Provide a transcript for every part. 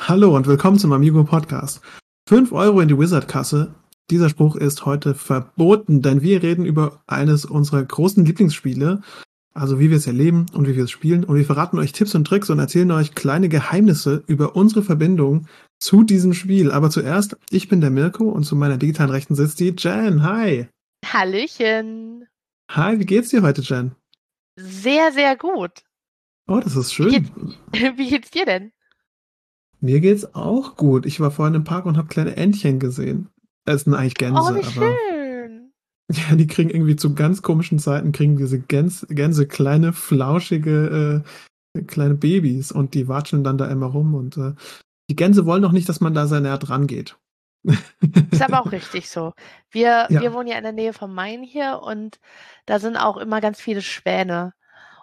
Hallo und willkommen zum Amigo Podcast. 5 Euro in die Wizard-Kasse. Dieser Spruch ist heute verboten, denn wir reden über eines unserer großen Lieblingsspiele, also wie wir es erleben und wie wir es spielen. Und wir verraten euch Tipps und Tricks und erzählen euch kleine Geheimnisse über unsere Verbindung zu diesem Spiel. Aber zuerst, ich bin der Mirko und zu meiner digitalen Rechten sitzt die Jen. Hi. Hallöchen. Hi, wie geht's dir heute, Jen? Sehr, sehr gut. Oh, das ist schön. Wie geht's, wie geht's dir denn? Mir geht's auch gut. Ich war vorhin im Park und habe kleine Entchen gesehen. Es sind eigentlich Gänse, oh, wie aber schön. ja, die kriegen irgendwie zu ganz komischen Zeiten kriegen diese Gänse, Gänse kleine flauschige äh, kleine Babys und die watscheln dann da immer rum und äh, die Gänse wollen doch nicht, dass man da sehr näher dran geht. Ist aber auch richtig so. Wir, Ja. wir wohnen ja in der Nähe vom Main hier und da sind auch immer ganz viele Schwäne.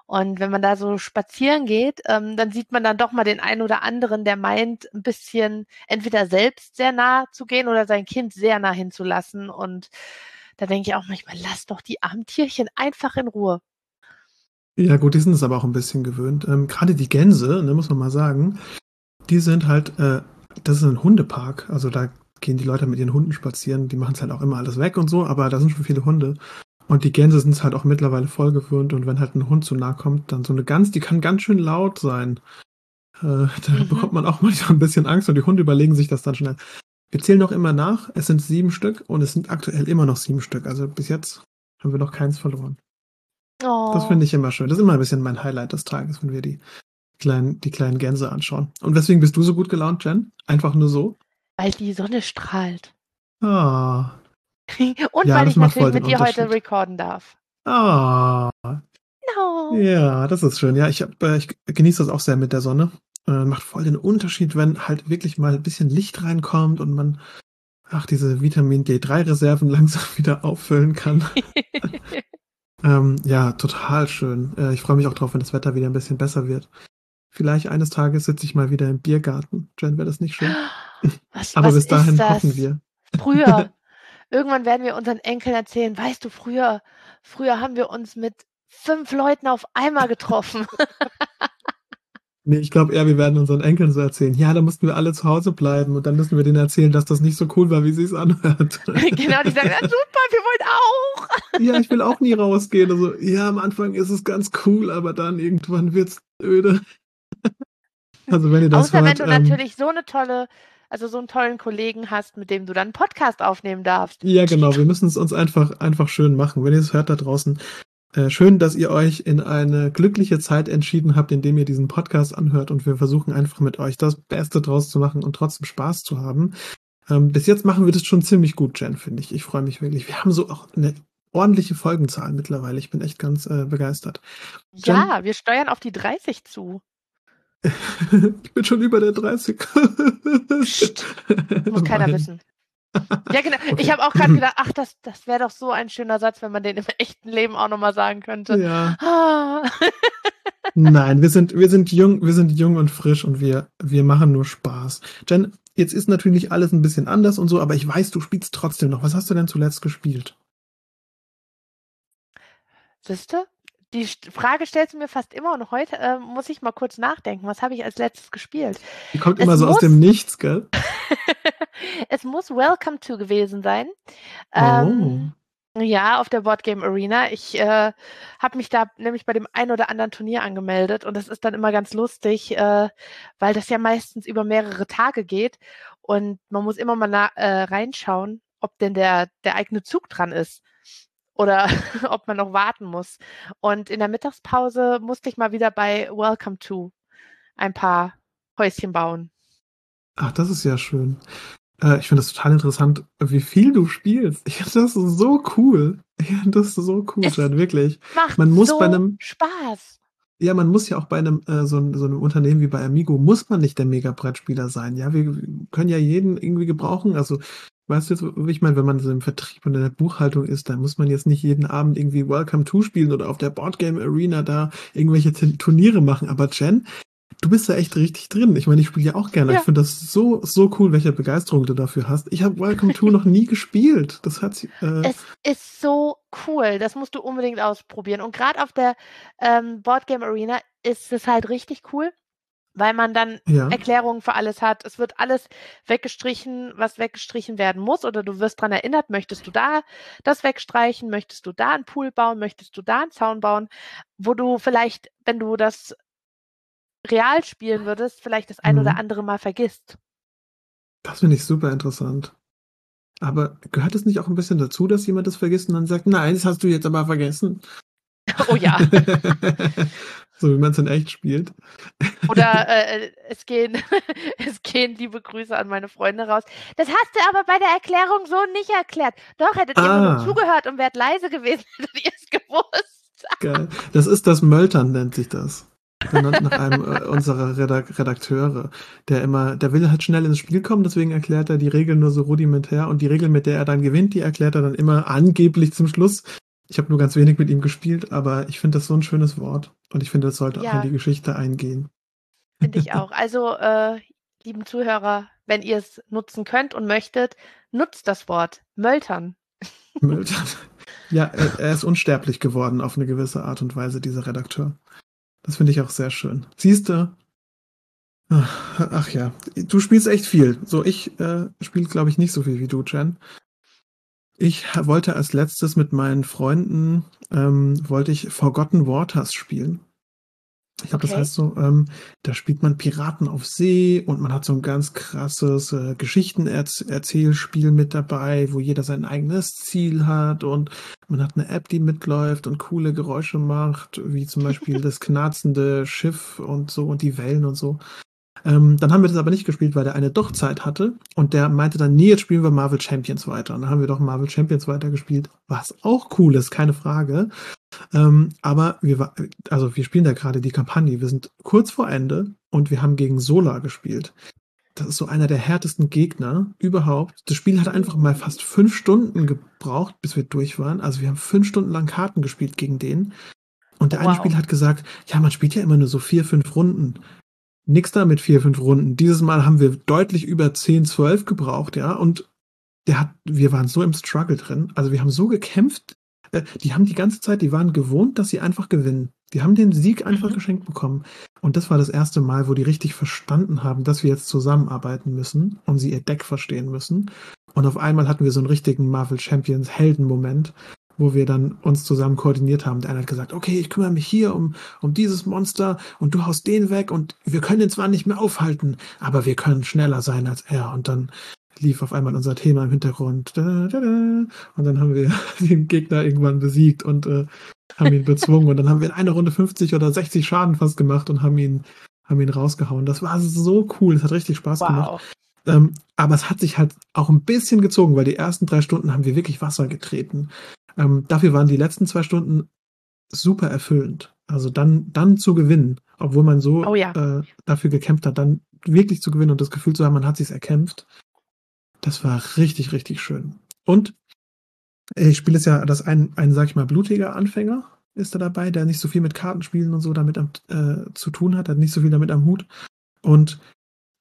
Und wenn man da so spazieren geht, ähm, dann sieht man dann doch mal den einen oder anderen, der meint, ein bisschen entweder selbst sehr nah zu gehen oder sein Kind sehr nah hinzulassen. Und da denke ich auch manchmal, lass doch die armen Tierchen einfach in Ruhe. Ja, gut, die sind es aber auch ein bisschen gewöhnt. Ähm, Gerade die Gänse, ne, muss man mal sagen, die sind halt, äh, das ist ein Hundepark. Also da gehen die Leute mit ihren Hunden spazieren. Die machen es halt auch immer alles weg und so, aber da sind schon viele Hunde. Und die Gänse sind es halt auch mittlerweile voll gewöhnt. Und wenn halt ein Hund zu nah kommt, dann so eine Gans, die kann ganz schön laut sein. Äh, da Mhm. bekommt man auch manchmal ein bisschen Angst und die Hunde überlegen sich das dann schnell. Wir zählen noch immer nach. Es sind sieben Stück und es sind aktuell immer noch sieben Stück. Also bis jetzt haben wir noch keins verloren. Oh. Das finde ich immer schön. Das ist immer ein bisschen mein Highlight des Tages, wenn wir die kleinen, die kleinen Gänse anschauen. Und weswegen bist du so gut gelaunt, Jen? Einfach nur so? Weil die Sonne strahlt. Ah. Und Ja, weil ich natürlich mit dir heute recorden darf. Ah. No. Ja, das ist schön. Ja, ich, hab, äh, ich genieße das auch sehr mit der Sonne. Äh, macht voll den Unterschied, wenn halt wirklich mal ein bisschen Licht reinkommt und man, ach, diese Vitamin D3-Reserven langsam wieder auffüllen kann. Ähm, ja, total schön. Äh, ich freue mich auch drauf, wenn das Wetter wieder ein bisschen besser wird. Vielleicht eines Tages sitze ich mal wieder im Biergarten. Jen, wäre das nicht schön? Was, Aber was bis dahin hoffen wir. Früher. Irgendwann werden wir unseren Enkeln erzählen, weißt du, früher, früher haben wir uns mit fünf Leuten auf einmal getroffen. Nee, ich glaube eher, wir werden unseren Enkeln so erzählen. Ja, da mussten wir alle zu Hause bleiben und dann müssen wir denen erzählen, dass das nicht so cool war, wie sie es anhört. genau, die sagen, "Ja, super, wir wollen auch. ja, ich will auch nie rausgehen. Also, ja, am Anfang ist es ganz cool, aber dann irgendwann wird's öde. also, wenn ihr das Außer hört, wenn du ähm, natürlich so eine tolle, also so einen tollen Kollegen hast, mit dem du dann einen Podcast aufnehmen darfst. Ja, genau. Wir müssen es uns einfach, einfach schön machen. Wenn ihr es hört da draußen, äh, schön, dass ihr euch in eine glückliche Zeit entschieden habt, indem ihr diesen Podcast anhört und wir versuchen einfach mit euch das Beste draus zu machen und trotzdem Spaß zu haben. Ähm, bis jetzt machen wir das schon ziemlich gut, Jen, finde ich. Ich freue mich wirklich. Wir haben so auch eine ordentliche Folgenzahl mittlerweile. Ich bin echt ganz äh, begeistert. Jen? Ja, wir steuern auf die 30 zu. Ich bin schon über der 30. Psst, Muss keiner wissen. Ja, genau. Okay. Ich habe auch gerade gedacht, ach, das, das wäre doch so ein schöner Satz, wenn man den im echten Leben auch nochmal sagen könnte. Ja. Ah. Nein, wir sind, wir sind jung, wir sind jung und frisch und wir, wir machen nur Spaß. Jen, jetzt ist natürlich alles ein bisschen anders und so, aber ich weiß, du spielst trotzdem noch. Was hast du denn zuletzt gespielt? Siehste? Die Frage stellst du mir fast immer und heute äh, muss ich mal kurz nachdenken. Was habe ich als letztes gespielt? Die kommt Es immer so aus muss- dem Nichts, gell? es muss Welcome to gewesen sein. Oh. Ähm, Ja, auf der Boardgame Arena. Ich äh, habe mich da nämlich bei dem ein oder anderen Turnier angemeldet und das ist dann immer ganz lustig, äh, weil das ja meistens über mehrere Tage geht und man muss immer mal äh, reinschauen, ob denn der, der eigene Zug dran ist oder ob man noch warten muss. Und in der Mittagspause musste ich mal wieder bei Welcome to ein paar Häuschen bauen. Ach, das ist ja schön. Äh, ich finde das total interessant, wie viel du spielst. Ich finde das so cool. Ich finde das so cool, Es- Jen, wirklich. Macht Man muss so bei einem- Spaß. Ja, man muss ja auch bei einem äh, so, so einem Unternehmen wie bei Amigo muss man nicht der Mega-Brettspieler sein. Ja, wir können ja jeden irgendwie gebrauchen. Also, weißt du, jetzt, wie ich meine, wenn man so im Vertrieb und in der Buchhaltung ist, dann muss man jetzt nicht jeden Abend irgendwie Welcome to spielen oder auf der Boardgame Arena da irgendwelche Turniere machen. Aber Jen, du bist da echt richtig drin. Ich meine, ich spiele ja auch gerne. Ja. Ich finde das so, so cool, welche Begeisterung du dafür hast. Ich habe Welcome to noch nie gespielt. Das hat sich, äh, Es ist so cool. Das musst du unbedingt ausprobieren. Und gerade auf der ähm, Boardgame Arena ist es halt richtig cool, weil man dann Ja. Erklärungen für alles hat. Es wird alles weggestrichen, was weggestrichen werden muss, oder du wirst daran erinnert, möchtest du da das wegstreichen, möchtest du da einen Pool bauen, möchtest du da einen Zaun bauen, wo du vielleicht, wenn du das real spielen würdest, vielleicht das ein oder Mhm. andere mal vergisst. Das finde ich super interessant. Aber gehört es nicht auch ein bisschen dazu, dass jemand das vergisst und dann sagt, nein, das hast du jetzt aber vergessen? Oh ja. so wie man es in echt spielt. Oder äh, es gehen, es gehen liebe Grüße an meine Freunde raus. Das hast du aber bei der Erklärung so nicht erklärt. Doch, hättet ihr Ah. nur zugehört und wärt leise gewesen, hättet ihr es gewusst. Geil. Das ist das Möltern, nennt sich das. Benannt nach einem äh, unserer Redak Redakteure, der immer, der will halt schnell ins Spiel kommen, deswegen erklärt er die Regeln nur so rudimentär und die Regel, mit der er dann gewinnt, die erklärt er dann immer angeblich zum Schluss. Ich habe nur ganz wenig mit ihm gespielt, aber ich finde das so ein schönes Wort und ich finde, das sollte auch Ja. in die Geschichte eingehen. Finde ich auch. Also, äh, lieben Zuhörer, wenn ihr es nutzen könnt und möchtet, nutzt das Wort Möltern. Möltern. Ja, er, er ist unsterblich geworden auf eine gewisse Art und Weise, dieser Redakteur. Das finde ich auch sehr schön. Siehst du? Ach, ach ja, du spielst echt viel. So, ich äh, spiele, glaube ich, nicht so viel wie du, Jen. Ich wollte als letztes mit meinen Freunden, ähm, wollte ich Forgotten Waters spielen. Ich glaube, das Okay. heißt so, ähm, da spielt man Piraten auf See und man hat so ein ganz krasses äh, Geschichtenerzählspiel mit dabei, wo jeder sein eigenes Ziel hat und man hat eine App, die mitläuft und coole Geräusche macht, wie zum Beispiel das knarzende Schiff und so und die Wellen und so. Ähm, dann haben wir das aber nicht gespielt, weil der eine doch Zeit hatte und der meinte dann, nee, jetzt spielen wir Marvel Champions weiter. Und dann haben wir doch Marvel Champions weitergespielt, was auch cool ist, keine Frage. Ähm, aber wir, also wir spielen da gerade die Kampagne. Wir sind kurz vor Ende und wir haben gegen Solar gespielt. Das ist so einer der härtesten Gegner überhaupt. Das Spiel hat einfach mal fast fünf Stunden gebraucht, bis wir durch waren. Also wir haben fünf Stunden lang Karten gespielt gegen den. Und der eine Wow. Spieler hat gesagt, ja, man spielt ja immer nur so vier, fünf Runden. Nix da mit vier, fünf Runden. Dieses Mal haben wir deutlich über 10, 12 gebraucht, ja. Und der hat, wir waren so im Struggle drin. Also wir haben so gekämpft. Äh, Die haben die ganze Zeit, die waren gewohnt, dass sie einfach gewinnen. Die haben den Sieg einfach Mhm. geschenkt bekommen. Und das war das erste Mal, wo die richtig verstanden haben, dass wir jetzt zusammenarbeiten müssen und sie ihr Deck verstehen müssen. Und auf einmal hatten wir so einen richtigen Marvel Champions Heldenmoment, wo wir dann uns zusammen koordiniert haben. Der eine hat gesagt, okay, ich kümmere mich hier um, um dieses Monster und du haust den weg und wir können ihn zwar nicht mehr aufhalten, aber wir können schneller sein als er. Und dann lief auf einmal unser Thema im Hintergrund. Da, da, da. Und dann haben wir den Gegner irgendwann besiegt und äh, haben ihn bezwungen. Und dann haben wir in einer Runde 50 oder 60 Schaden fast gemacht und haben ihn, haben ihn rausgehauen. Das war so cool. Es hat richtig Spaß gemacht. Wow. Ähm, aber es hat sich halt auch ein bisschen gezogen, weil die ersten drei Stunden haben wir wirklich Wasser getreten. Ähm, dafür waren die letzten zwei Stunden super erfüllend. Also dann, dann zu gewinnen, obwohl man so Oh ja. äh, dafür gekämpft hat, dann wirklich zu gewinnen und das Gefühl zu haben, man hat sich erkämpft. Das war richtig, richtig schön. Und ich spiele es ja, dass ein, ein, sag ich mal, blutiger Anfänger ist da dabei, der nicht so viel mit Kartenspielen und so damit am, äh, zu tun hat, hat nicht so viel damit am Hut. Und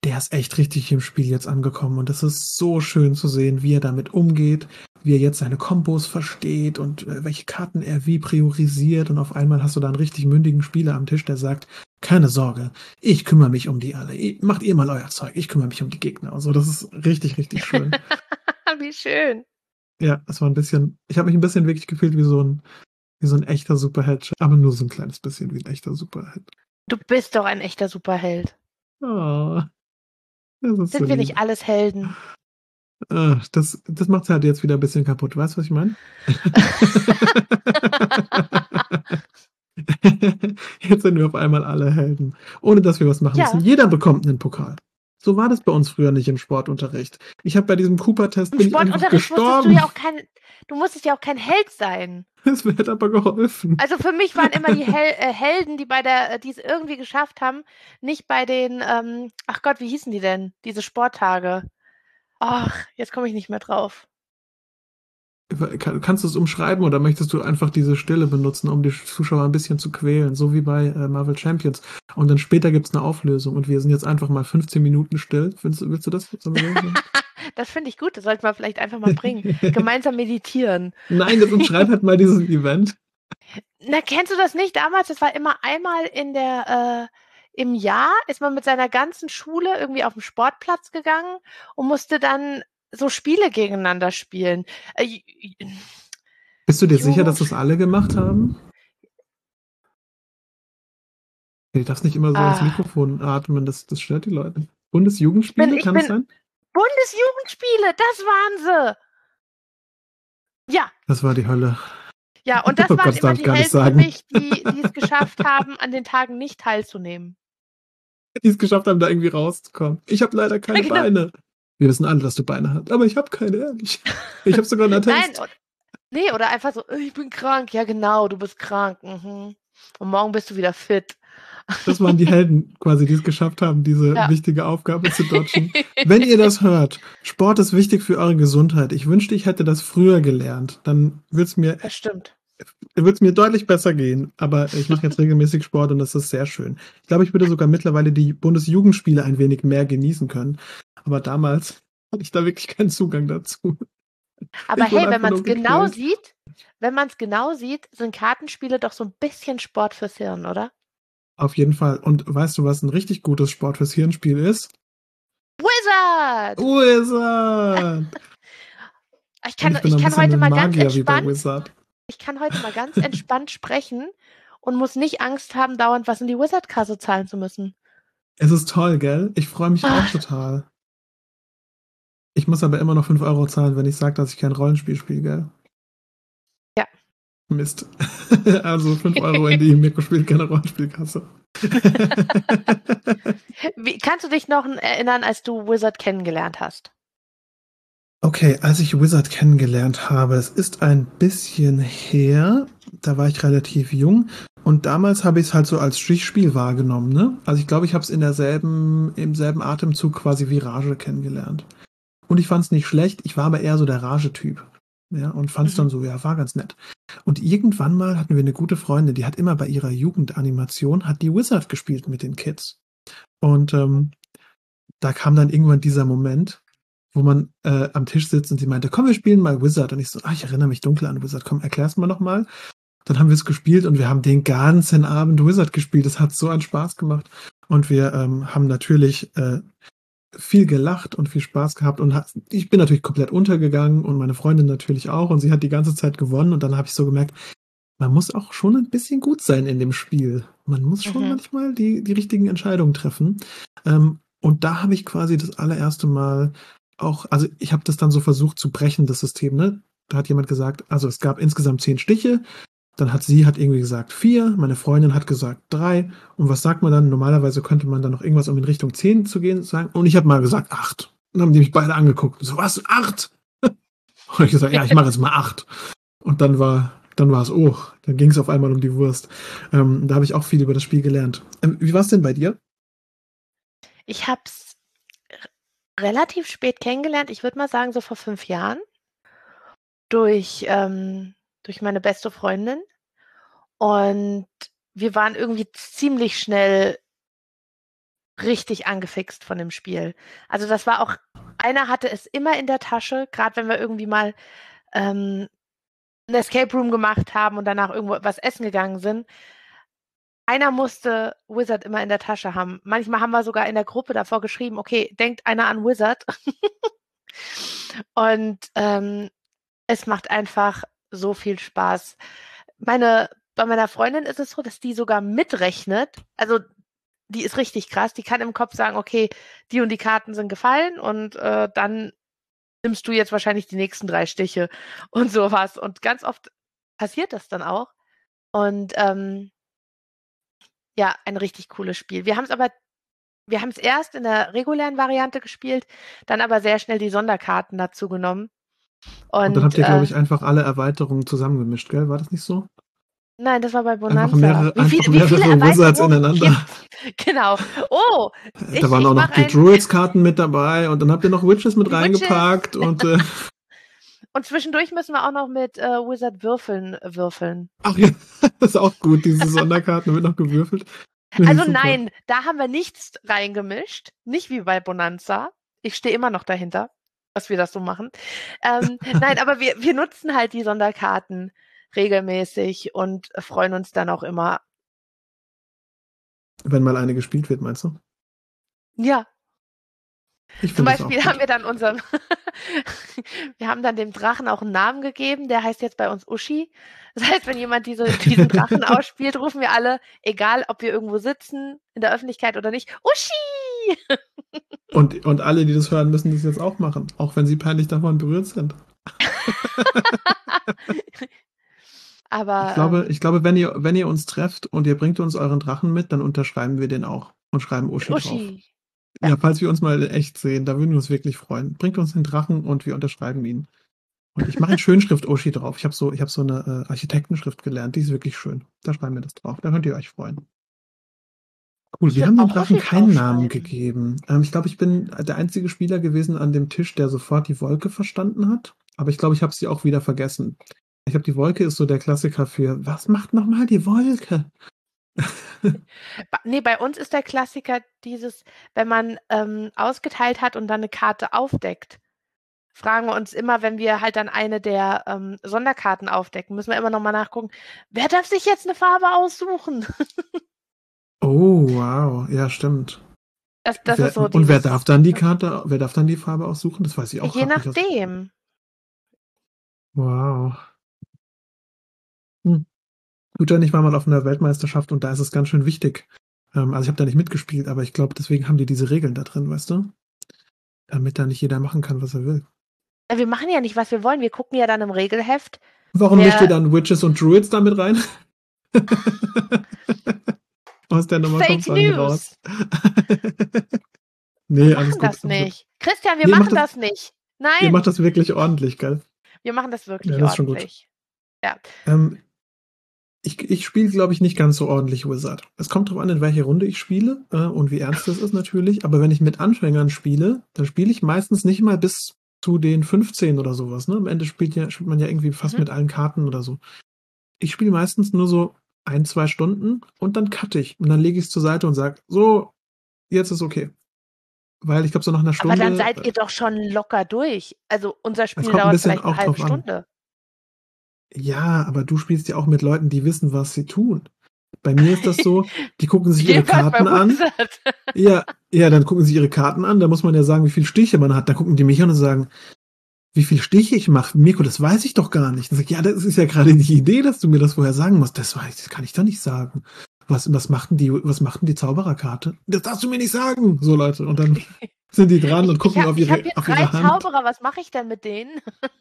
der ist echt richtig im Spiel jetzt angekommen. Und das ist so schön zu sehen, wie er damit umgeht, wie er jetzt seine Kombos versteht und äh, welche Karten er wie priorisiert. Und auf einmal hast du da einen richtig mündigen Spieler am Tisch, der sagt, keine Sorge, ich kümmere mich um die alle. Macht ihr mal euer Zeug, ich kümmere mich um die Gegner. Und so, das ist richtig, richtig schön. Wie schön. ja, das war ein bisschen, ich habe mich ein bisschen wirklich gefühlt wie so ein, wie so ein echter Superheld, aber nur so ein kleines bisschen wie ein echter Superheld. Du bist doch ein echter Superheld. Oh, Sind so wir lieb. nicht alles Helden? Das das macht halt jetzt wieder ein bisschen kaputt. Weißt du, was ich meine? jetzt sind wir auf einmal alle Helden, ohne dass wir was machen Ja. müssen. Jeder bekommt einen Pokal. So war das bei uns früher nicht im Sportunterricht. Ich habe bei diesem Cooper-Test Im bin ich einfach Sportunterricht musstest du gestorben. ja auch kein, du musstest ja auch kein Held sein. Es wird aber geholfen. Also für mich waren immer die Hel äh, Helden, die bei der, äh, die es irgendwie geschafft haben, nicht bei den, ähm, ach Gott, wie hießen die denn? Diese Sporttage. Ach, jetzt komme ich nicht mehr drauf. Kann, kannst du es umschreiben oder möchtest du einfach diese Stille benutzen, um die Zuschauer ein bisschen zu quälen, so wie bei äh, Marvel Champions? Und dann später gibt es eine Auflösung und wir sind jetzt einfach mal 15 Minuten still. Willst, du- willst du das? So? Das finde ich gut, das sollten wir vielleicht einfach mal bringen. Gemeinsam meditieren. Nein, das umschreib halt mal dieses Event. Na, kennst du das nicht? Damals, das war immer einmal in der, im Jahr ist man mit seiner ganzen Schule irgendwie auf den Sportplatz gegangen und musste dann so Spiele gegeneinander spielen. Äh, Bist du dir sicher, dass das alle gemacht haben? Du darfst nicht immer so ah. ins Mikrofon atmen, das, das stört die Leute. Bundesjugendspiele, bin, kann es sein? Bundesjugendspiele, das waren sie. Ja. Das war die Hölle. Ja, und das oh waren Gott, immer die Helden für mich, die, die es geschafft haben, an den Tagen nicht teilzunehmen. Die es geschafft haben, da irgendwie rauszukommen. Ich habe leider keine genau. Beine. Wir wissen alle, dass du Beine hast, aber ich habe keine, ehrlich. Ich habe sogar einen Attest. Nein, nee, oder einfach so, ich bin krank. Ja, genau, du bist krank. Mhm. Und morgen bist du wieder fit. Das waren die Helden quasi, die es geschafft haben, diese ja. wichtige Aufgabe zu dodgen. Wenn ihr das hört, Sport ist wichtig für eure Gesundheit. Ich wünschte, ich hätte das früher gelernt. Dann würde es mir. Das stimmt. Würde es mir deutlich besser gehen, aber ich mache jetzt regelmäßig Sport und das ist sehr schön. Ich glaube, ich würde sogar mittlerweile die Bundesjugendspiele ein wenig mehr genießen können. Aber damals hatte ich da wirklich keinen Zugang dazu. Aber hey, wenn man es genau sieht, wenn man es genau sieht, sind Kartenspiele doch so ein bisschen Sport fürs Hirn, oder? Auf jeden Fall. Und weißt du, was ein richtig gutes Sport fürs Hirnspiel ist? Wizard! Wizard! ich kann, ich, ich kann heute mal ganz entspannt. Ich kann heute mal ganz entspannt sprechen und muss nicht Angst haben, dauernd was in die Wizard-Kasse zahlen zu müssen. Es ist toll, gell? Ich freue mich Ach. auch total. Ich muss aber immer noch 5 Euro zahlen, wenn ich sage, dass ich kein Rollenspiel spiele, gell? Mist. also 5 Euro in die Mirko spielt keine Rollenspielkasse. Wie, kannst du dich noch erinnern, als du Wizard kennengelernt hast? Okay, als ich Wizard kennengelernt habe, es ist ein bisschen her, da war ich relativ jung und damals habe ich es halt so als Strichspiel wahrgenommen, ne? Also ich glaube, ich habe es in derselben, im selben Atemzug quasi wie Rage kennengelernt. Und ich fand es nicht schlecht, ich war aber eher so der Rage-Typ ja, und fand es mhm. dann so, ja, war ganz nett. Und irgendwann mal hatten wir eine gute Freundin, die hat immer bei ihrer Jugendanimation, hat die Wizard gespielt mit den Kids. Und ähm, da kam dann irgendwann dieser Moment, wo man äh, am Tisch sitzt und sie meinte, komm, wir spielen mal Wizard. Und ich so, ah, ich erinnere mich dunkel an Wizard, komm, erklär's mal nochmal. Dann haben wir es gespielt und wir haben den ganzen Abend Wizard gespielt. Es hat so einen Spaß gemacht. Und wir ähm, haben natürlich äh, viel gelacht und viel Spaß gehabt und ich bin natürlich komplett untergegangen und meine Freundin natürlich auch und sie hat die ganze Zeit gewonnen und dann habe ich so gemerkt, man muss auch schon ein bisschen gut sein in dem Spiel. Man muss schon mhm. manchmal die, die richtigen Entscheidungen treffen. Ähm, und da habe ich quasi das allererste Mal auch, also ich habe das dann so versucht zu brechen, das System, ne? Da hat jemand gesagt, also es gab insgesamt zehn Stiche dann hat sie hat irgendwie gesagt vier, meine Freundin hat gesagt drei. Und was sagt man dann? Normalerweise könnte man dann noch irgendwas, um in Richtung zehn zu gehen, sagen. Und ich habe mal gesagt acht. Dann haben die mich beide angeguckt. So, was? Acht? Und ich gesagt, ja, ich mache jetzt mal acht. Und dann war, dann war es, oh, dann ging es auf einmal um die Wurst. Ähm, da habe ich auch viel über das Spiel gelernt. Ähm, wie war es denn bei dir? Ich habe es relativ spät kennengelernt. Ich würde mal sagen, so vor fünf Jahren. Durch ähm, durch meine beste Freundin. Und wir waren irgendwie ziemlich schnell richtig angefixt von dem Spiel. Also das war auch, einer hatte es immer in der Tasche, gerade wenn wir irgendwie mal ähm, ein Escape Room gemacht haben und danach irgendwo was essen gegangen sind. Einer musste Wizard immer in der Tasche haben. Manchmal haben wir sogar in der Gruppe davor geschrieben, okay, denkt einer an Wizard. und ähm, es macht einfach so viel Spaß. Meine, bei meiner Freundin ist es so, dass die sogar mitrechnet. Also die ist richtig krass. Die kann im Kopf sagen, okay, die und die Karten sind gefallen und äh, dann nimmst du jetzt wahrscheinlich die nächsten drei Stiche und sowas. Und ganz oft passiert das dann auch. Und ähm, ja, ein richtig cooles Spiel. Wir haben es aber, wir haben es erst in der regulären Variante gespielt, dann aber sehr schnell die Sonderkarten dazu genommen. Und, und dann habt ihr, äh, glaube ich, einfach alle Erweiterungen zusammengemischt, gell? War das nicht so? Nein, das war bei Bonanza. Einfach mehrere, wie, viel, mehrere wie Wizards ineinander. Genau. Oh, ich, da waren auch noch die Druids-Karten mit dabei und dann habt ihr noch Witches mit reingepackt und äh, und zwischendurch müssen wir auch noch mit äh, Wizard würfeln würfeln. Ach ja, das ist auch gut, diese Sonderkarten wird noch gewürfelt. Also nein, da haben wir nichts reingemischt, nicht wie bei Bonanza. Ich stehe immer noch dahinter dass wir das so machen. Ähm, nein, aber wir, wir nutzen halt die Sonderkarten regelmäßig und freuen uns dann auch immer Wenn mal eine gespielt wird, meinst du? Ja. Ich Zum Beispiel haben wir dann unserem, wir haben dann dem Drachen auch einen Namen gegeben, der heißt jetzt bei uns Uschi. Das heißt, wenn jemand diese, diesen Drachen ausspielt, rufen wir alle, egal ob wir irgendwo sitzen, in der Öffentlichkeit oder nicht, Uschi! Und, und alle, die das hören, müssen das jetzt auch machen, auch wenn sie peinlich davon berührt sind. Aber Ich glaube, ähm, ich glaube wenn, ihr, wenn ihr uns trefft und ihr bringt uns euren Drachen mit, dann unterschreiben wir den auch und schreiben Uschi, drauf. Uschi. Ja. falls wir uns mal in echt sehen, da würden wir uns wirklich freuen. Bringt uns den Drachen und wir unterschreiben ihn. Und ich mache in Schönschrift Uschi drauf. Ich habe so, ich hab so eine äh, Architektenschrift gelernt, die ist wirklich schön. Da schreiben wir das drauf. Da könnt ihr euch freuen. Cool, wir haben dem Drachen keinen Namen gegeben. Ähm, ich glaube, ich bin der einzige Spieler gewesen an dem Tisch, der sofort die Wolke verstanden hat. Aber ich glaube, ich habe sie auch wieder vergessen. Ich glaube, die Wolke ist so der Klassiker für, was macht nochmal die Wolke? Nee, bei uns ist der Klassiker dieses, wenn man ähm, ausgeteilt hat und dann eine Karte aufdeckt, fragen wir uns immer, wenn wir halt dann eine der ähm, Sonderkarten aufdecken, müssen wir immer nochmal nachgucken, wer darf sich jetzt eine Farbe aussuchen? Oh, wow. Ja, stimmt. Das, das wer, so und wer darf dann die Karte, wer darf dann die Farbe aussuchen? Das weiß ich auch Je nachdem. Wow. Hm. Gut, ich war mal auf einer Weltmeisterschaft und da ist es ganz schön wichtig. Ähm, also ich habe da nicht mitgespielt, aber ich glaube, deswegen haben die diese Regeln da drin, weißt du? Damit da nicht jeder machen kann, was er will. Ja, Wir machen ja nicht, was wir wollen. Wir gucken ja dann im Regelheft. Warum mischt ihr dann Witches und Druids da mit rein? Aus der Nummer Fake nicht raus. News. nee, Wir alles machen gut. das nicht. Christian, wir Nee, mach machen das- das, nicht. Ihr Nein, macht das wirklich ordentlich, gell? wir machen das wirklich Ja, das ist schon gut. ordentlich. Ähm, ich ich spiele, glaube ich, nicht ganz so ordentlich Wizard. Es kommt darauf an, in welche Runde ich spiele äh, und wie ernst das ist natürlich. Aber wenn ich mit Anfängern spiele, dann spiele ich meistens nicht mal bis zu den 15 oder sowas. Ne? Am Ende spielt, ja, spielt man ja irgendwie fast Mhm. mit allen Karten oder so. Ich spiele meistens nur so ein, zwei Stunden und dann cutte ich. Und dann lege ich es zur Seite und sage, so, jetzt ist okay. Weil ich glaube, so nach einer Stunde. Aber dann seid ihr doch schon locker durch. Also unser Spiel ein dauert bisschen vielleicht eine halbe drauf an. Stunde. Ja, aber du spielst ja auch mit Leuten, die wissen, was sie tun. Bei mir ist das so, die gucken sich ihre Karten an. Ja, ja, dann gucken sie ihre Karten an. Da muss man ja sagen, wie viele Stiche man hat. Dann gucken die mich an und sagen, wie viele Stiche ich mache. Mirko, das weiß ich doch gar nicht. Dann sag ich, ja, das ist ja gerade die Idee, dass du mir das vorher sagen musst. Das weiß, das kann ich doch nicht sagen. Was, was macht denn die, was macht denn die Zaubererkarte? Das darfst du mir nicht sagen. So, Leute. Und dann sind die dran und gucken ich hab, auf ich ihre, hab hier auf drei ihre Hand. Zauberer, was mache ich denn mit denen?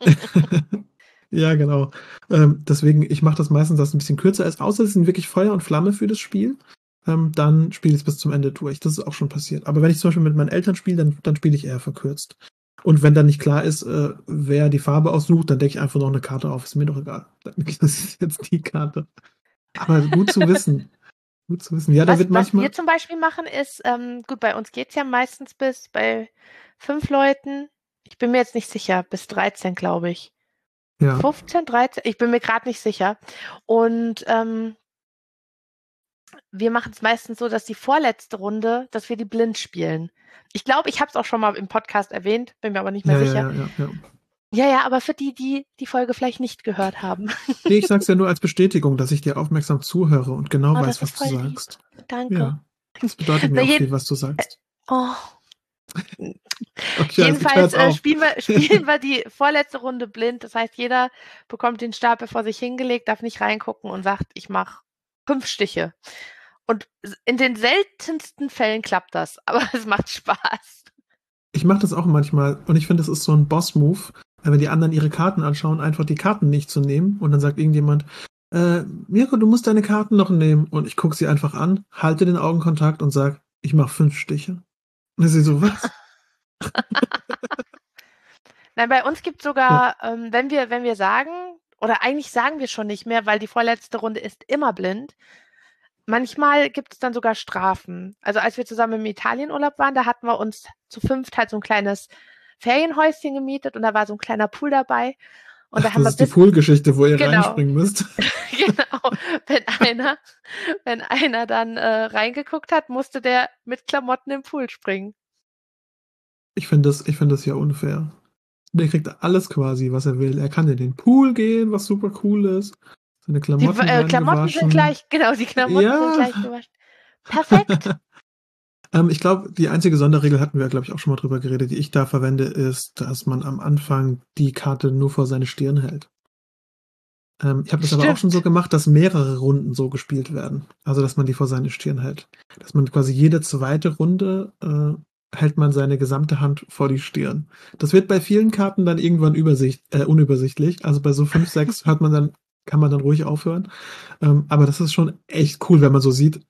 ja, genau. Ähm, deswegen, ich mache das meistens, dass es ein bisschen kürzer ist, außer es sind wirklich Feuer und Flamme für das Spiel. Ähm, dann spiele ich es bis zum Ende durch. Das ist auch schon passiert. Aber wenn ich zum Beispiel mit meinen Eltern spiele, dann, dann spiele ich eher verkürzt. Und wenn dann nicht klar ist, äh, wer die Farbe aussucht, dann decke ich einfach noch eine Karte auf. Ist mir doch egal. Das ist jetzt die Karte. Aber gut zu wissen. Gut zu wissen. Ja, da was, wird was manchmal. wir zum Beispiel machen ist, ähm, gut, bei uns geht's ja meistens bis bei fünf Leuten. Ich bin mir jetzt nicht sicher, bis 13, glaube ich. Ja. 15, 13, ich bin mir gerade nicht sicher. Und ähm, wir machen es meistens so, dass die vorletzte Runde, dass wir die blind spielen. Ich glaube, ich habe es auch schon mal im Podcast erwähnt, bin mir aber nicht mehr Ja, sicher. ja, ja, ja. Ja, aber für die, die die Folge vielleicht nicht gehört haben. Nee, ich sag's ja nur als Bestätigung, dass ich dir aufmerksam zuhöre und genau Oh, weiß, was du lieb. sagst. Danke. Ja. Das bedeutet mir auch viel, was du sagst. Oh. Okay, also ich Jedenfalls äh, spielen, wir, spielen wir die vorletzte Runde blind. Das heißt, jeder bekommt den Stapel vor sich hingelegt, darf nicht reingucken und sagt, ich mache fünf Stiche. Und in den seltensten Fällen klappt das, aber es macht Spaß. Ich mache das auch manchmal und ich finde, das ist so ein Boss-Move, wenn die anderen ihre Karten anschauen, einfach die Karten nicht zu nehmen und dann sagt irgendjemand, äh, Mirko, du musst deine Karten noch nehmen und ich gucke sie einfach an, halte den Augenkontakt und sag, ich mache fünf Stiche. Und sie so, was? Nein, bei uns gibt sogar, ähm, wenn wir, wenn wir sagen, oder eigentlich sagen wir schon nicht mehr, weil die vorletzte Runde ist immer blind. Manchmal gibt es dann sogar Strafen. Also als wir zusammen im Italienurlaub waren, da hatten wir uns zu fünft halt so ein kleines Ferienhäuschen gemietet und da war so ein kleiner Pool dabei. Und da Ach, haben wir das ist die Poolgeschichte, wo ihr Genau. reinspringen müsst. genau, wenn einer, wenn einer dann äh, reingeguckt hat, musste der mit Klamotten im Pool springen. Ich finde das, ich finde das ja unfair. Der kriegt alles quasi, was er will. Er kann in den Pool gehen, was super cool ist. Seine Die Klamotten, äh, werden Klamotten sind gleich, genau, die Klamotten Ja. sind gleich gewaschen. Perfekt. ähm, ich glaube, die einzige Sonderregel hatten wir, glaube ich, auch schon mal drüber geredet, die ich da verwende, ist, dass man am Anfang die Karte nur vor seine Stirn hält. Ähm, ich habe das Stimmt. aber auch schon so gemacht, dass mehrere Runden so gespielt werden. Also, dass man die vor seine Stirn hält. Dass man quasi jede zweite Runde äh, hält man seine gesamte Hand vor die Stirn. Das wird bei vielen Karten dann irgendwann übersicht, äh, unübersichtlich. Also bei so 5, 6 hört man dann, kann man dann ruhig aufhören. Ähm, aber das ist schon echt cool, wenn man so sieht,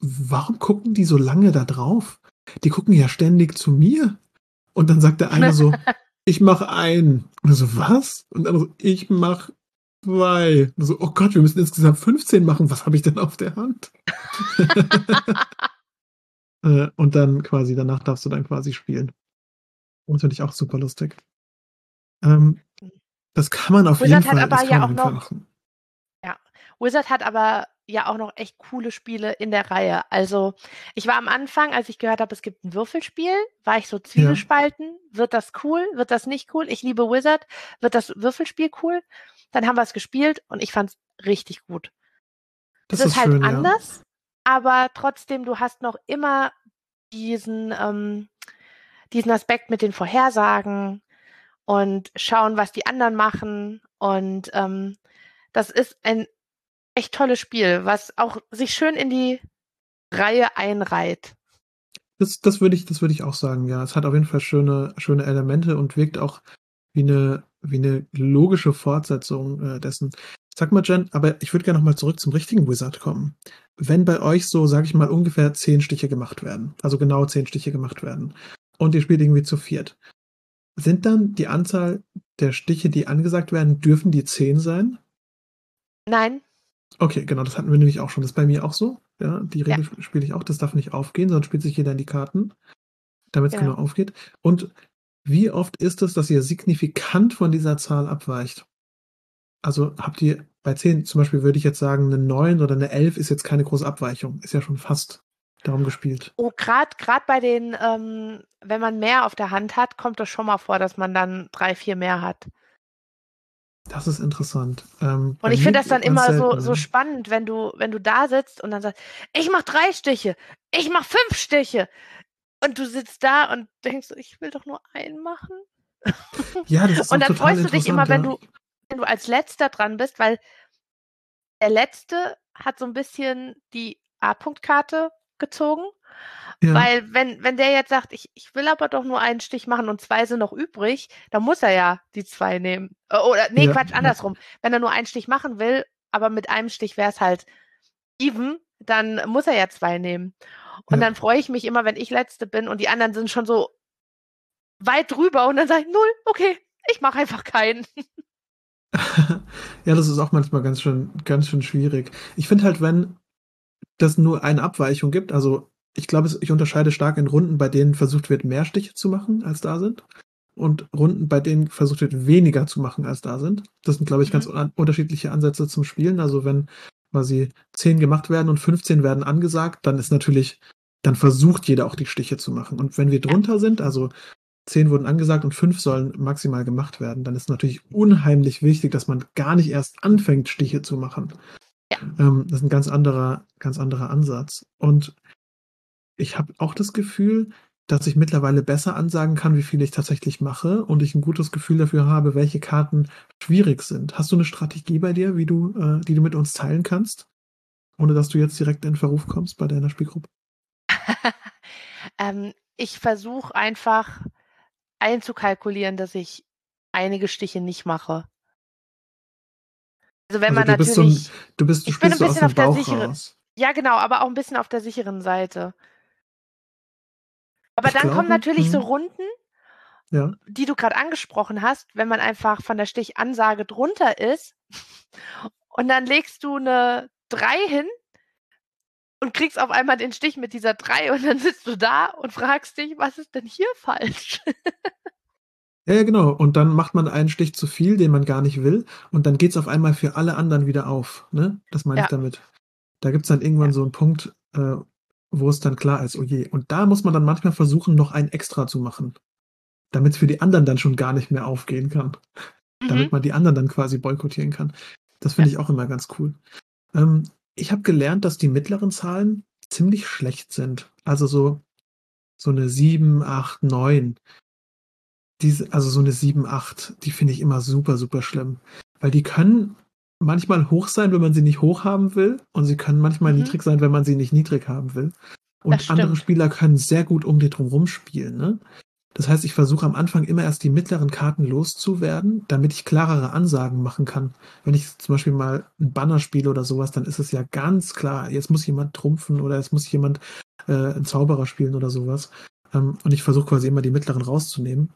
warum gucken die so lange da drauf? Die gucken ja ständig zu mir. Und dann sagt der eine so, ich mach einen. Und so, was? Und dann so, ich mach zwei. Und so, oh Gott, wir müssen insgesamt 15 machen. Was habe ich denn auf der Hand? Äh, und dann quasi, danach darfst du dann quasi spielen. Und finde ich auch super lustig. Ähm, das kann man auf Wizard jeden Fall, aber ja auch noch, machen. Ja, Wizard hat aber ja auch noch echt coole Spiele in der Reihe. Also ich war am Anfang, als ich gehört habe, es gibt ein Würfelspiel, war ich so zwiegespalten. Ja. Wird das cool? Wird das nicht cool? Ich liebe Wizard. Wird das Würfelspiel cool? Dann haben wir es gespielt und ich fand es richtig gut. Das es ist, ist halt schön, anders, ja. aber trotzdem, du hast noch immer diesen, ähm, diesen Aspekt mit den Vorhersagen und schauen, was die anderen machen. Und ähm, das ist ein echt tolles Spiel, was auch sich schön in die Reihe einreiht. Das, das würde ich, das würde ich auch sagen, ja. Es hat auf jeden Fall schöne, schöne Elemente und wirkt auch wie eine, wie eine logische Fortsetzung äh, dessen. Sag mal, Jen, aber ich würde gerne nochmal zurück zum richtigen Wizard kommen. Wenn bei euch so, sag ich mal, ungefähr zehn Stiche gemacht werden, also genau zehn Stiche gemacht werden, und ihr spielt irgendwie zu viert, sind dann die Anzahl der Stiche, die angesagt werden, dürfen die zehn sein? Nein. Okay, genau, das hatten wir nämlich auch schon. Das ist bei mir auch so. Ja, die Regel ja. spiele ich auch. Das darf nicht aufgehen, sonst spielt sich jeder in die Karten, damit es genau. genau aufgeht. Und wie oft ist es, dass ihr signifikant von dieser Zahl abweicht? Also habt ihr bei 10 zum Beispiel würde ich jetzt sagen, eine 9 oder eine 11 ist jetzt keine große Abweichung. Ist ja schon fast darum gespielt. Oh, gerade bei den, ähm, wenn man mehr auf der Hand hat, kommt das schon mal vor, dass man dann drei, vier mehr hat. Das ist interessant. Ähm, und ich finde das dann immer so, so spannend, wenn du, wenn du da sitzt und dann sagst, ich mach drei Stiche, ich mach fünf Stiche. Und du sitzt da und denkst, ich will doch nur einen machen. Ja, das ist Und dann freust du dich immer, wenn du, wenn du als letzter dran bist, weil der letzte hat so ein bisschen die A-Punkt-Karte gezogen. Ja. Weil wenn, wenn der jetzt sagt, ich, ich will aber doch nur einen Stich machen und zwei sind noch übrig, dann muss er ja die zwei nehmen. Äh, oder nee, ja, Quatsch, andersrum. Ja. Wenn er nur einen Stich machen will, aber mit einem Stich wäre es halt even, dann muss er ja zwei nehmen. Und dann freue ich mich immer, wenn ich letzte bin und die anderen sind schon so weit drüber und dann sage ich, null, okay, ich mache einfach keinen. ja, das ist auch manchmal ganz schön, ganz schön schwierig. Ich finde halt, wenn das nur eine Abweichung gibt, also ich glaube, ich unterscheide stark in Runden, bei denen versucht wird, mehr Stiche zu machen, als da sind. Und Runden, bei denen versucht wird, weniger zu machen, als da sind. Das sind, glaube ich, ganz mhm. unterschiedliche Ansätze zum Spielen. Also wenn quasi 10 gemacht werden und 15 werden angesagt, dann ist natürlich, dann versucht jeder auch die Stiche zu machen. Und wenn wir drunter sind, also zehn wurden angesagt und fünf sollen maximal gemacht werden, dann ist natürlich unheimlich wichtig, dass man gar nicht erst anfängt, Stiche zu machen. Ja. Ähm, das ist ein ganz anderer, ganz anderer Ansatz. Und ich habe auch das Gefühl, dass ich mittlerweile besser ansagen kann, wie viel ich tatsächlich mache und ich ein gutes Gefühl dafür habe, welche Karten schwierig sind. Hast du eine Strategie bei dir, wie du, äh, die du mit uns teilen kannst? Ohne dass du jetzt direkt in Verruf kommst bei deiner Spielgruppe? ähm, ich versuche einfach einzukalkulieren, dass ich einige Stiche nicht mache. Also wenn also man natürlich. So ein, du bist, du ich bin ein bisschen auf der sicheren. Raus. Ja, genau, aber auch ein bisschen auf der sicheren Seite. Aber ich dann glaube, kommen natürlich so hm. Runden, ja. die du gerade angesprochen hast, wenn man einfach von der Stichansage drunter ist und dann legst du eine 3 hin und kriegst auf einmal den Stich mit dieser 3 und dann sitzt du da und fragst dich, was ist denn hier falsch? Ja, genau. Und dann macht man einen Stich zu viel, den man gar nicht will. Und dann geht es auf einmal für alle anderen wieder auf. Ne? Das meine ja. ich damit. Da gibt es dann irgendwann ja. so einen Punkt, äh, wo es dann klar ist, oh je. Und da muss man dann manchmal versuchen, noch ein Extra zu machen. Damit es für die anderen dann schon gar nicht mehr aufgehen kann. Mhm. Damit man die anderen dann quasi boykottieren kann. Das finde ja. ich auch immer ganz cool. Ähm, ich habe gelernt, dass die mittleren Zahlen ziemlich schlecht sind. Also so, so eine 7, 8, 9. Diese, also so eine 7, 8, die finde ich immer super, super schlimm. Weil die können manchmal hoch sein, wenn man sie nicht hoch haben will. Und sie können manchmal mhm. niedrig sein, wenn man sie nicht niedrig haben will. Und andere Spieler können sehr gut um die drum spielen. Ne? Das heißt, ich versuche am Anfang immer erst die mittleren Karten loszuwerden, damit ich klarere Ansagen machen kann. Wenn ich zum Beispiel mal einen Banner spiele oder sowas, dann ist es ja ganz klar, jetzt muss jemand trumpfen oder jetzt muss jemand äh, einen Zauberer spielen oder sowas. Ähm, und ich versuche quasi immer die mittleren rauszunehmen.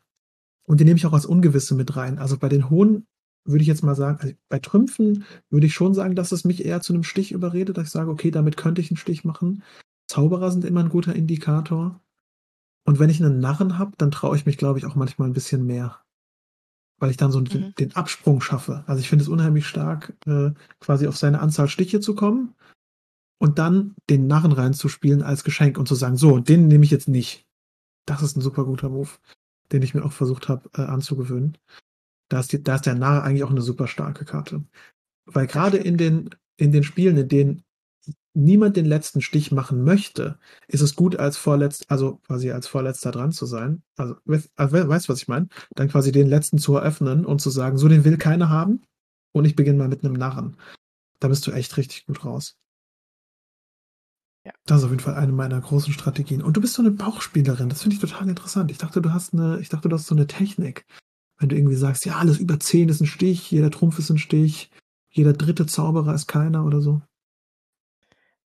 Und die nehme ich auch als Ungewisse mit rein. Also bei den hohen würde ich jetzt mal sagen, also bei Trümpfen würde ich schon sagen, dass es mich eher zu einem Stich überredet, dass ich sage, okay, damit könnte ich einen Stich machen. Zauberer sind immer ein guter Indikator. Und wenn ich einen Narren habe, dann traue ich mich, glaube ich, auch manchmal ein bisschen mehr. Weil ich dann so mhm. den, Absprung schaffe. Also ich finde es unheimlich stark, äh, quasi auf seine Anzahl Stiche zu kommen und dann den Narren reinzuspielen als Geschenk und zu sagen, so, den nehme ich jetzt nicht. Das ist ein super guter Move, den ich mir auch versucht habe äh, anzugewöhnen. Da ist, die, da ist der Narr eigentlich auch eine super starke Karte. Weil gerade in den, in den Spielen, in denen niemand den letzten Stich machen möchte, ist es gut, als vorletzt, also quasi als Vorletzter dran zu sein. Also, also weißt du, was ich meine? Dann quasi den letzten zu eröffnen und zu sagen, so den will keiner haben. Und ich beginne mal mit einem Narren. Da bist du echt richtig gut raus. Ja. Das ist auf jeden Fall eine meiner großen Strategien. Und du bist so eine Bauchspielerin. Das finde ich total interessant. Ich dachte, du hast eine, ich dachte, du hast so eine Technik. Wenn du irgendwie sagst, ja, alles über 10 ist ein Stich, jeder Trumpf ist ein Stich, jeder dritte Zauberer ist keiner oder so.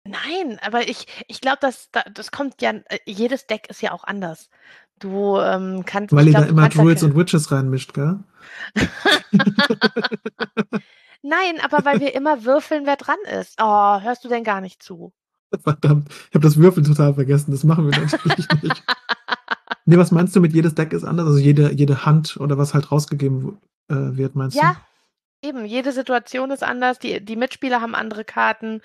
Nein, aber ich ich glaube, das das kommt ja äh, jedes Deck ist ja auch anders. Du, ähm, kannst Weil ihr da immer Druids und Witches reinmischt, gell? Nein, aber weil wir immer würfeln, wer dran ist. Oh, hörst du denn gar nicht zu? Verdammt, ich habe das Würfeln total vergessen. Das machen wir natürlich nicht. Ne, was meinst du mit jedes Deck ist anders? Also jede jede Hand oder was halt rausgegeben äh, wird, meinst du? Ja, eben, jede Situation ist anders, die die Mitspieler haben andere Karten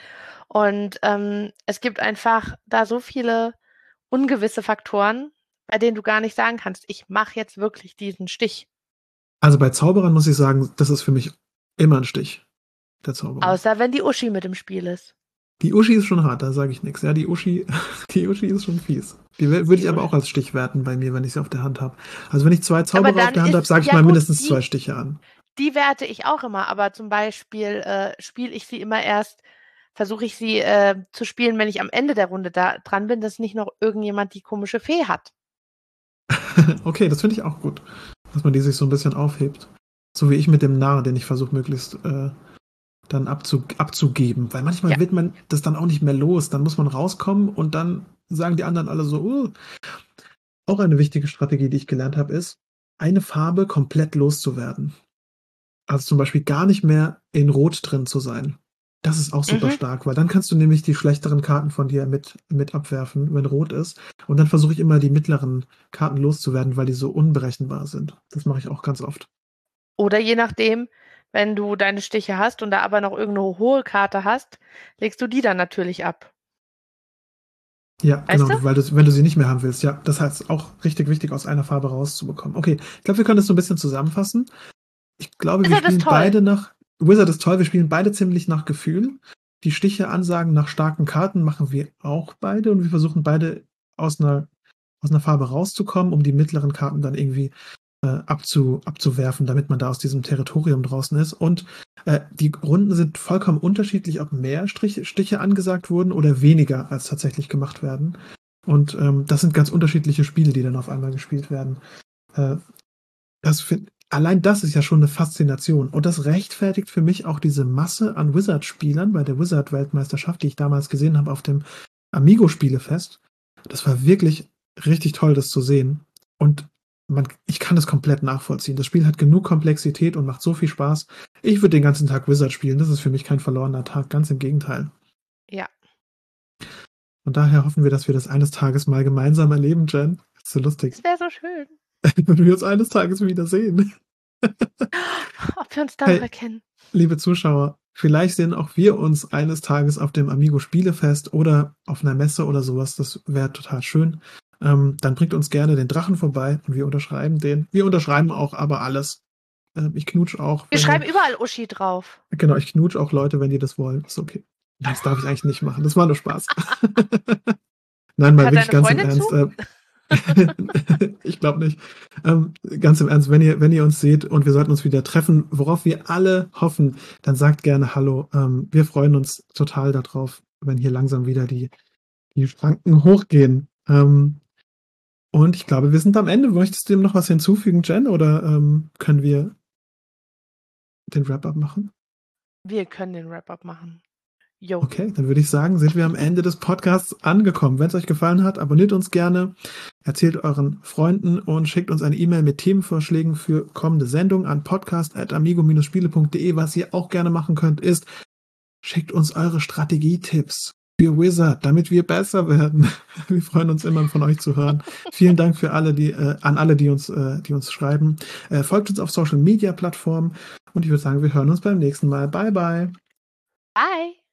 und ähm, es gibt einfach da so viele ungewisse Faktoren, bei denen du gar nicht sagen kannst, ich mache jetzt wirklich diesen Stich. Also bei Zauberern muss ich sagen, das ist für mich immer ein Stich. Der Zauberer. Außer wenn die Uschi mit im Spiel ist. Die Uschi ist schon hart, da sage ich nichts. Ja, die Uschi, die Uschi ist schon fies. Die würde ich aber auch als Stich werten bei mir, wenn ich sie auf der Hand habe. Also wenn ich zwei Zauberer auf der Hand habe, sage ich ja mal gut, mindestens die, zwei Stiche an. Die werte ich auch immer, aber zum Beispiel äh, spiele ich sie immer erst, versuche ich sie äh, zu spielen, wenn ich am Ende der Runde da dran bin, dass nicht noch irgendjemand die komische Fee hat. okay, das finde ich auch gut. Dass man die sich so ein bisschen aufhebt. So wie ich mit dem Narr, den ich versuche möglichst äh, dann abzu abzugeben. Weil manchmal ja. wird man das dann auch nicht mehr los. Dann muss man rauskommen und dann sagen die anderen alle so, uh. Auch eine wichtige Strategie, die ich gelernt habe, ist, eine Farbe komplett loszuwerden. Also zum Beispiel gar nicht mehr in Rot drin zu sein. Das ist auch super mhm. stark, weil dann kannst du nämlich die schlechteren Karten von dir mit, mit abwerfen, wenn rot ist. Und dann versuche ich immer die mittleren Karten loszuwerden, weil die so unberechenbar sind. Das mache ich auch ganz oft. Oder je nachdem, wenn du deine Stiche hast und da aber noch irgendeine hohe Karte hast, legst du die dann natürlich ab. Ja, weißt genau, du? weil du, wenn du sie nicht mehr haben willst. Ja, das heißt auch richtig wichtig, aus einer Farbe rauszubekommen. Okay, ich glaube, wir können das so ein bisschen zusammenfassen. Ich glaube, wir spielen beide nach, Wizard ist toll, wir spielen beide ziemlich nach Gefühl. Die Stiche ansagen nach starken Karten machen wir auch beide und wir versuchen beide aus einer, aus einer Farbe rauszukommen, um die mittleren Karten dann irgendwie äh, abzu, abzuwerfen, damit man da aus diesem Territorium draußen ist. Und äh, die Runden sind vollkommen unterschiedlich, ob mehr Strich, Stiche angesagt wurden oder weniger als tatsächlich gemacht werden. Und ähm, das sind ganz unterschiedliche Spiele, die dann auf einmal gespielt werden. Äh, das finde allein das ist ja schon eine Faszination. Und das rechtfertigt für mich auch diese Masse an Wizard-Spielern bei der Wizard-Weltmeisterschaft, die ich damals gesehen habe auf dem Amigo-Spielefest. Das war wirklich richtig toll, das zu sehen. Und man, ich kann das komplett nachvollziehen. Das Spiel hat genug Komplexität und macht so viel Spaß. Ich würde den ganzen Tag Wizard spielen. Das ist für mich kein verlorener Tag. Ganz im Gegenteil. Ja. Und daher hoffen wir, dass wir das eines Tages mal gemeinsam erleben, Jen. Das ist so lustig. Das wäre so schön. Wenn wir uns eines Tages wiedersehen. Ob wir uns dann hey, erkennen. Liebe Zuschauer, vielleicht sehen auch wir uns eines Tages auf dem Amigo Spielefest oder auf einer Messe oder sowas. Das wäre total schön. Ähm, dann bringt uns gerne den Drachen vorbei und wir unterschreiben den. Wir unterschreiben auch aber alles. Ähm, ich knutsch auch. Wir schreiben ihr, überall Uschi drauf. Genau, ich knutsch auch Leute, wenn die das wollen. Ist okay. Nein, das darf ich eigentlich nicht machen. Das war nur Spaß. Nein, mal Hat wirklich ganz im Freundin Ernst. zu? Äh, ich glaube nicht. Ähm, ganz im Ernst, wenn ihr, wenn ihr uns seht und wir sollten uns wieder treffen, worauf wir alle hoffen, dann sagt gerne Hallo. Ähm, wir freuen uns total darauf, wenn hier langsam wieder die, die Schranken hochgehen. Ähm, und ich glaube, wir sind am Ende. Möchtest du dem noch was hinzufügen, Jen, oder ähm, können wir den Wrap-up machen? Wir können den Wrap-up machen. Jo. Okay, dann würde ich sagen, sind wir am Ende des Podcasts angekommen. Wenn es euch gefallen hat, abonniert uns gerne, erzählt euren Freunden und schickt uns eine E-Mail mit Themenvorschlägen für kommende Sendungen an podcast.amigo-spiele.de. Was ihr auch gerne machen könnt, ist, schickt uns eure Strategietipps für Wizard, damit wir besser werden. Wir freuen uns immer von euch zu hören. Vielen Dank für alle, die äh, an alle, die uns, äh, die uns schreiben. Äh, folgt uns auf Social Media Plattformen und ich würde sagen, wir hören uns beim nächsten Mal. Bye bye. Bye.